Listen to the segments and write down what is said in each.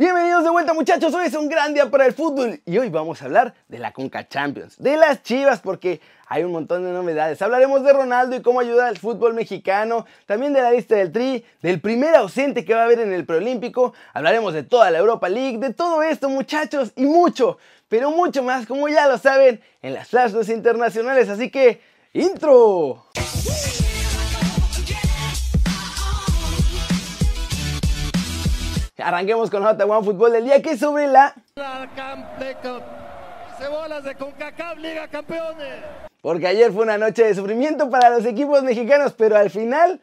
Bienvenidos de vuelta muchachos, hoy es un gran día para el fútbol y hoy vamos a hablar de la Conca Champions, de las Chivas porque hay un montón de novedades. Hablaremos de Ronaldo y cómo ayuda al fútbol mexicano, también de la lista del Tri, del primer ausente que va a haber en el preolímpico, hablaremos de toda la Europa League, de todo esto muchachos y mucho, pero mucho más como ya lo saben en las flashes internacionales, así que intro. Arranquemos con Nota One Fútbol del día que es sobre la... Cebolas de CONCACAF Liga Campeones. Porque ayer fue una noche de sufrimiento para los equipos mexicanos, pero al final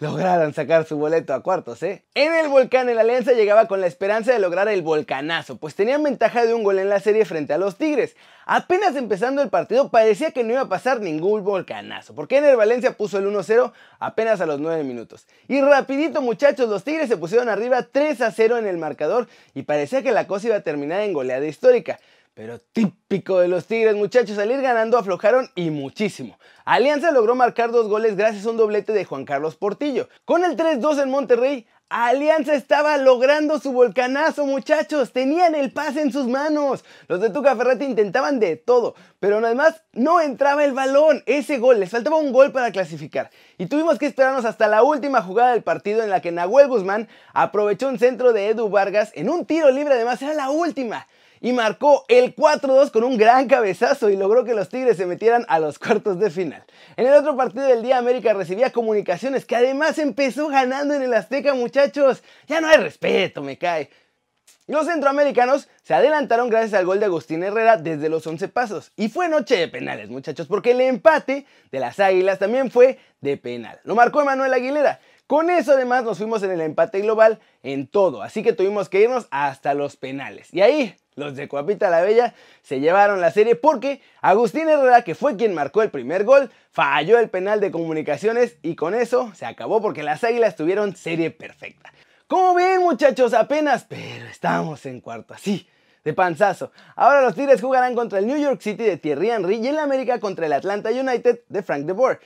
lograron sacar su boleto a cuartos, ¿eh? En el volcán, el Alianza llegaba con la esperanza de lograr el volcanazo, pues tenían ventaja de un gol en la serie frente a los Tigres. Apenas empezando el partido parecía que no iba a pasar ningún volcanazo, porque en el Valencia puso el 1-0 apenas a los 9 minutos. Y rapidito muchachos, los Tigres se pusieron arriba 3-0 en el marcador y parecía que la cosa iba a terminar en goleada histórica. Pero típico de los Tigres, muchachos, salir ganando aflojaron y muchísimo. Alianza logró marcar dos goles gracias a un doblete de Juan Carlos Portillo. Con el 3-2 en Monterrey, Alianza estaba logrando su volcanazo, muchachos. Tenían el pase en sus manos. Los de Tuca Ferretti intentaban de todo, pero además no entraba el balón. Ese gol, les faltaba un gol para clasificar. Y tuvimos que esperarnos hasta la última jugada del partido en la que Nahuel Guzmán aprovechó un centro de Edu Vargas en un tiro libre, además era la última y marcó el 4-2 con un gran cabezazo y logró que los Tigres se metieran a los cuartos de final. En el otro partido del día América recibía comunicaciones que además empezó ganando en el Azteca muchachos. Ya no hay respeto, me cae. Los centroamericanos se adelantaron gracias al gol de Agustín Herrera desde los 11 pasos. Y fue noche de penales, muchachos, porque el empate de las Águilas también fue de penal. Lo marcó Emanuel Aguilera. Con eso además nos fuimos en el empate global en todo, así que tuvimos que irnos hasta los penales. Y ahí los de Coapita la Bella se llevaron la serie porque Agustín Herrera, que fue quien marcó el primer gol, falló el penal de comunicaciones y con eso se acabó porque las Águilas tuvieron serie perfecta. Como ven muchachos, apenas, pero estamos en cuarto, así, de panzazo. Ahora los Tigres jugarán contra el New York City de Thierry Henry y en la América contra el Atlanta United de Frank de Boer.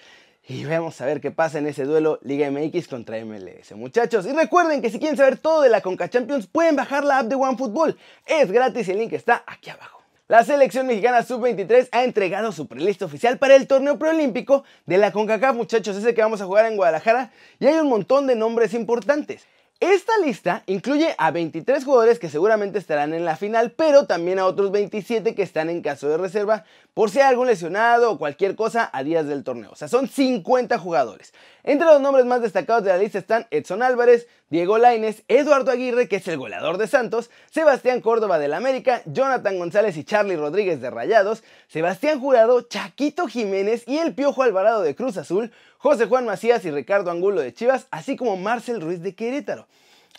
Y vamos a ver qué pasa en ese duelo Liga MX contra MLS, muchachos. Y recuerden que si quieren saber todo de la Conca Champions, pueden bajar la app de OneFootball. Es gratis y el link está aquí abajo. La selección mexicana sub-23 ha entregado su prelista oficial para el torneo preolímpico de la CONCACAF, muchachos, ese que vamos a jugar en Guadalajara, y hay un montón de nombres importantes. Esta lista incluye a 23 jugadores que seguramente estarán en la final, pero también a otros 27 que están en caso de reserva por si hay algún lesionado o cualquier cosa a días del torneo. O sea, son 50 jugadores. Entre los nombres más destacados de la lista están Edson Álvarez, Diego Laines, Eduardo Aguirre, que es el goleador de Santos, Sebastián Córdoba del América, Jonathan González y Charlie Rodríguez de Rayados, Sebastián Jurado, Chaquito Jiménez y el Piojo Alvarado de Cruz Azul, José Juan Macías y Ricardo Angulo de Chivas, así como Marcel Ruiz de Querétaro.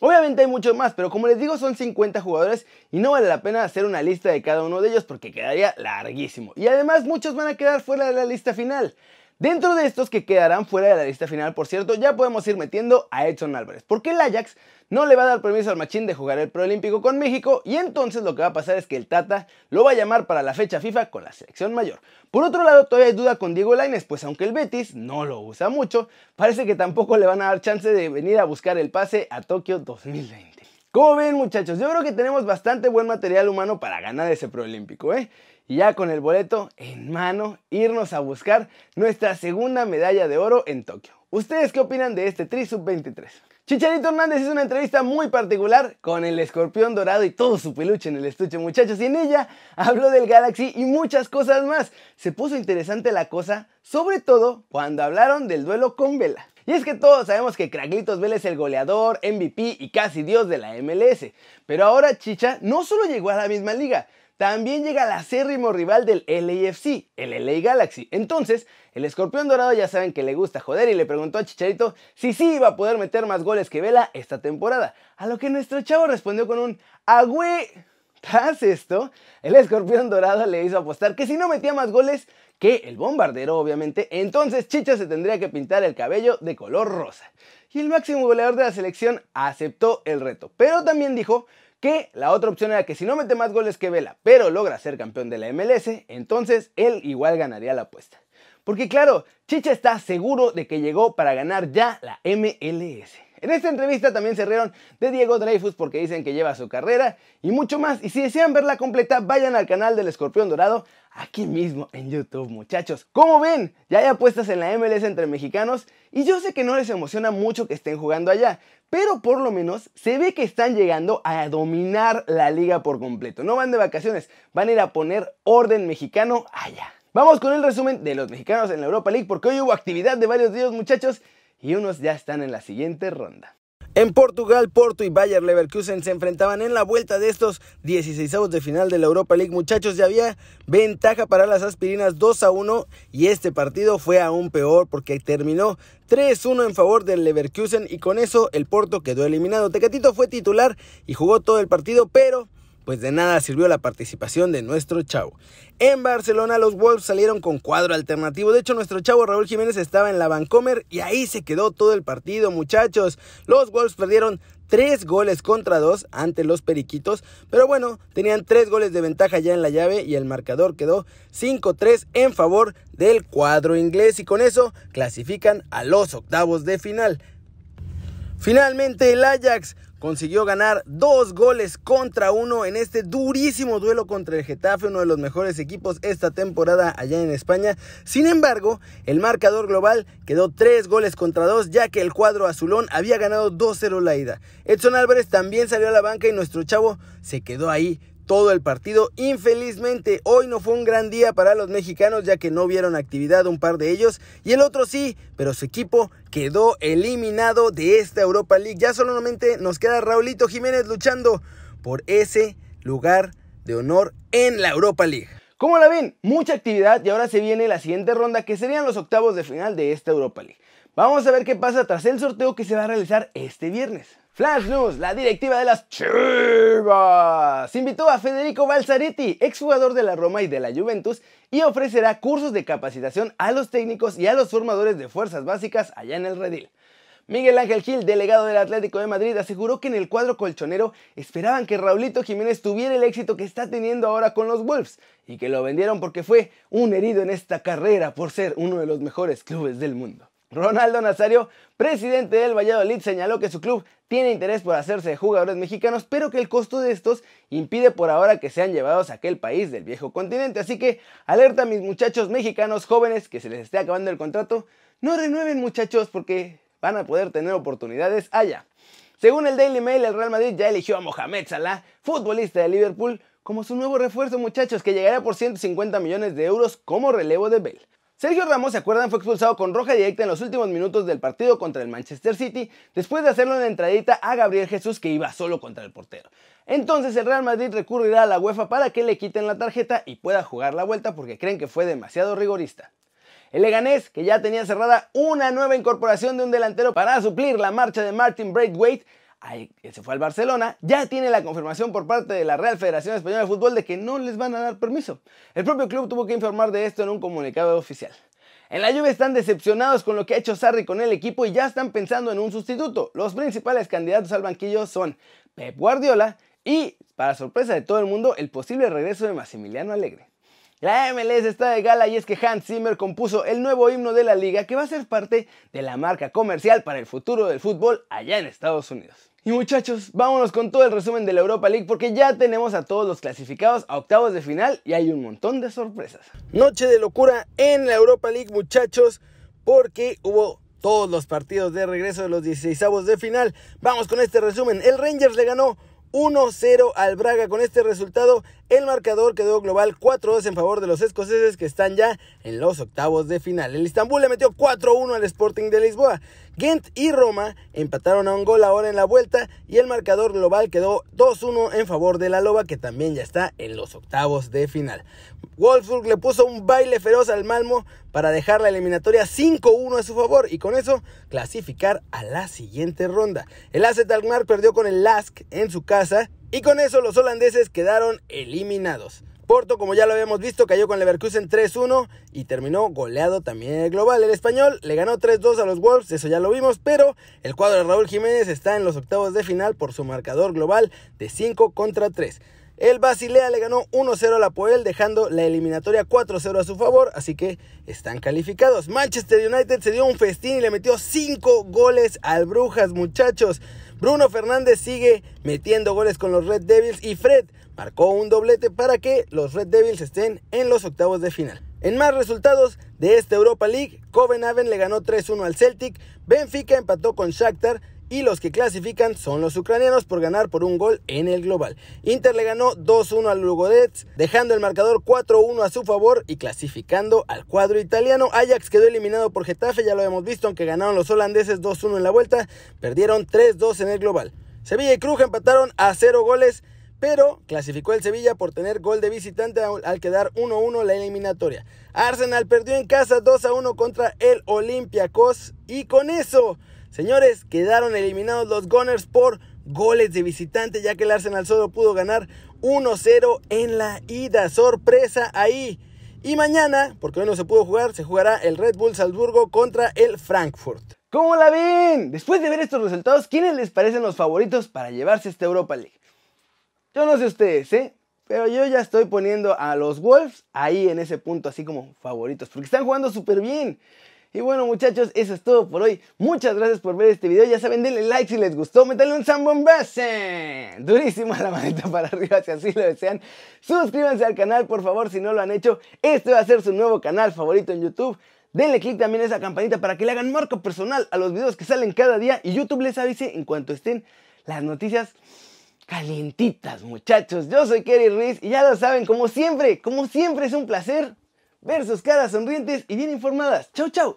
Obviamente hay muchos más, pero como les digo son 50 jugadores y no vale la pena hacer una lista de cada uno de ellos porque quedaría larguísimo. Y además muchos van a quedar fuera de la lista final. Dentro de estos que quedarán fuera de la lista final, por cierto, ya podemos ir metiendo a Edson Álvarez, porque el Ajax no le va a dar permiso al Machín de jugar el Proolímpico con México y entonces lo que va a pasar es que el Tata lo va a llamar para la fecha FIFA con la selección mayor. Por otro lado, todavía hay duda con Diego Lainez, pues aunque el Betis no lo usa mucho, parece que tampoco le van a dar chance de venir a buscar el pase a Tokio 2020. Como ven muchachos, yo creo que tenemos bastante buen material humano para ganar ese Proolímpico, ¿eh? Y ya con el boleto en mano, irnos a buscar nuestra segunda medalla de oro en Tokio. ¿Ustedes qué opinan de este Tri Sub-23? Chicharito Hernández hizo una entrevista muy particular con el escorpión dorado y todo su peluche en el estuche, muchachos, y en ella habló del Galaxy y muchas cosas más. Se puso interesante la cosa, sobre todo cuando hablaron del duelo con Vela. Y es que todos sabemos que Craglitos Vela es el goleador, MVP y casi dios de la MLS. Pero ahora Chicha no solo llegó a la misma liga, también llega el acérrimo rival del LAFC, el LA Galaxy. Entonces, el escorpión dorado ya saben que le gusta joder y le preguntó a Chicharito si sí iba a poder meter más goles que Vela esta temporada. A lo que nuestro chavo respondió con un agüe. Tras esto, el escorpión dorado le hizo apostar que si no metía más goles que el bombardero, obviamente, entonces Chicha se tendría que pintar el cabello de color rosa. Y el máximo goleador de la selección aceptó el reto, pero también dijo que la otra opción era que si no mete más goles que Vela, pero logra ser campeón de la MLS, entonces él igual ganaría la apuesta. Porque claro, Chicha está seguro de que llegó para ganar ya la MLS. En esta entrevista también se rieron de Diego Dreyfus porque dicen que lleva su carrera y mucho más. Y si desean verla completa, vayan al canal del Escorpión Dorado aquí mismo en YouTube, muchachos. Como ven, ya hay apuestas en la MLS entre mexicanos y yo sé que no les emociona mucho que estén jugando allá, pero por lo menos se ve que están llegando a dominar la liga por completo. No van de vacaciones, van a ir a poner orden mexicano allá. Vamos con el resumen de los mexicanos en la Europa League porque hoy hubo actividad de varios días muchachos y unos ya están en la siguiente ronda. En Portugal, Porto y Bayer Leverkusen se enfrentaban en la vuelta de estos 16 de final de la Europa League. Muchachos, ya había ventaja para las aspirinas 2 a 1 y este partido fue aún peor porque terminó 3-1 en favor del Leverkusen y con eso el Porto quedó eliminado. Tecatito fue titular y jugó todo el partido, pero pues de nada sirvió la participación de nuestro chavo. En Barcelona los Wolves salieron con cuadro alternativo. De hecho, nuestro chavo Raúl Jiménez estaba en la Vancomer y ahí se quedó todo el partido, muchachos. Los Wolves perdieron tres goles contra dos ante los Periquitos, pero bueno, tenían tres goles de ventaja ya en la llave y el marcador quedó 5-3 en favor del cuadro inglés y con eso clasifican a los octavos de final. Finalmente el Ajax consiguió ganar dos goles contra uno en este durísimo duelo contra el Getafe, uno de los mejores equipos esta temporada allá en España. Sin embargo, el marcador global quedó tres goles contra dos, ya que el cuadro azulón había ganado 2-0 la ida. Edson Álvarez también salió a la banca y nuestro chavo se quedó ahí todo el partido. Infelizmente, hoy no fue un gran día para los mexicanos ya que no vieron actividad un par de ellos y el otro sí, pero su equipo quedó eliminado de esta Europa League. Ya solamente nos queda Raulito Jiménez luchando por ese lugar de honor en la Europa League. Como la ven, mucha actividad y ahora se viene la siguiente ronda que serían los octavos de final de esta Europa League. Vamos a ver qué pasa tras el sorteo que se va a realizar este viernes. Flash News, la directiva de las Chivas invitó a Federico Balzaretti, exjugador de la Roma y de la Juventus, y ofrecerá cursos de capacitación a los técnicos y a los formadores de fuerzas básicas allá en el Redil. Miguel Ángel Gil, delegado del Atlético de Madrid, aseguró que en el cuadro colchonero esperaban que Raulito Jiménez tuviera el éxito que está teniendo ahora con los Wolves y que lo vendieron porque fue un herido en esta carrera por ser uno de los mejores clubes del mundo. Ronaldo Nazario, presidente del Valladolid, señaló que su club tiene interés por hacerse de jugadores mexicanos, pero que el costo de estos impide por ahora que sean llevados a aquel país del viejo continente. Así que alerta a mis muchachos mexicanos jóvenes que se les esté acabando el contrato, no renueven muchachos porque van a poder tener oportunidades allá. Según el Daily Mail, el Real Madrid ya eligió a Mohamed Salah, futbolista de Liverpool, como su nuevo refuerzo muchachos que llegará por 150 millones de euros como relevo de Bale. Sergio Ramos, ¿se acuerdan? Fue expulsado con roja directa en los últimos minutos del partido contra el Manchester City, después de hacerlo en la entradita a Gabriel Jesús que iba solo contra el portero. Entonces el Real Madrid recurrirá a la UEFA para que le quiten la tarjeta y pueda jugar la vuelta porque creen que fue demasiado rigorista. El Leganés, que ya tenía cerrada una nueva incorporación de un delantero para suplir la marcha de Martin Braithwaite, que se fue al Barcelona, ya tiene la confirmación por parte de la Real Federación Española de Fútbol de que no les van a dar permiso. El propio club tuvo que informar de esto en un comunicado oficial. En la lluvia están decepcionados con lo que ha hecho Sarri con el equipo y ya están pensando en un sustituto. Los principales candidatos al banquillo son Pep Guardiola y, para sorpresa de todo el mundo, el posible regreso de Massimiliano Alegre. La MLS está de gala y es que Hans Zimmer compuso el nuevo himno de la liga que va a ser parte de la marca comercial para el futuro del fútbol allá en Estados Unidos. Y muchachos, vámonos con todo el resumen de la Europa League porque ya tenemos a todos los clasificados a octavos de final y hay un montón de sorpresas. Noche de locura en la Europa League muchachos porque hubo todos los partidos de regreso de los 16 de final. Vamos con este resumen. El Rangers le ganó 1-0 al Braga. Con este resultado, el marcador quedó global 4-2 en favor de los escoceses que están ya en los octavos de final. El Istanbul le metió 4-1 al Sporting de Lisboa. Gent y Roma empataron a un gol ahora en la vuelta y el marcador global quedó 2-1 en favor de la Loba que también ya está en los octavos de final. Wolfsburg le puso un baile feroz al Malmo para dejar la eliminatoria 5-1 a su favor y con eso clasificar a la siguiente ronda. El AZ Alkmaar perdió con el Lask en su casa y con eso los holandeses quedaron eliminados. Porto, como ya lo habíamos visto, cayó con Leverkusen 3-1 y terminó goleado también el global. El español le ganó 3-2 a los Wolves, eso ya lo vimos, pero el cuadro de Raúl Jiménez está en los octavos de final por su marcador global de 5 contra 3. El Basilea le ganó 1-0 al Apoel, dejando la eliminatoria 4-0 a su favor, así que están calificados. Manchester United se dio un festín y le metió 5 goles al Brujas, muchachos. Bruno Fernández sigue metiendo goles con los Red Devils y Fred marcó un doblete para que los Red Devils estén en los octavos de final. En más resultados de esta Europa League, Copenhagen le ganó 3-1 al Celtic, Benfica empató con Shakhtar y los que clasifican son los ucranianos por ganar por un gol en el global. Inter le ganó 2-1 al Lugodets, dejando el marcador 4-1 a su favor y clasificando al cuadro italiano. Ajax quedó eliminado por Getafe, ya lo hemos visto, aunque ganaron los holandeses 2-1 en la vuelta, perdieron 3-2 en el global. Sevilla y Cruz empataron a 0 goles, pero clasificó el Sevilla por tener gol de visitante al quedar 1-1 la eliminatoria. Arsenal perdió en casa 2-1 contra el Olympiacos y con eso Señores, quedaron eliminados los Gunners por goles de visitante, ya que el Arsenal solo pudo ganar 1-0 en la ida. Sorpresa ahí. Y mañana, porque hoy no se pudo jugar, se jugará el Red Bull Salzburgo contra el Frankfurt. ¿Cómo la ven? Después de ver estos resultados, ¿quiénes les parecen los favoritos para llevarse esta Europa League? Yo no sé ustedes, ¿eh? Pero yo ya estoy poniendo a los Wolves ahí en ese punto, así como favoritos, porque están jugando súper bien. Y bueno muchachos, eso es todo por hoy. Muchas gracias por ver este video. Ya saben, denle like si les gustó. Métanle un zambombazo. Durísimo la manita para arriba si así lo desean. Suscríbanse al canal por favor si no lo han hecho. Este va a ser su nuevo canal favorito en YouTube. Denle click también a esa campanita para que le hagan marco personal a los videos que salen cada día. Y YouTube les avise en cuanto estén las noticias calientitas muchachos. Yo soy Kerry Ruiz y ya lo saben, como siempre, como siempre es un placer ver sus caras sonrientes y bien informadas. Chau, chau.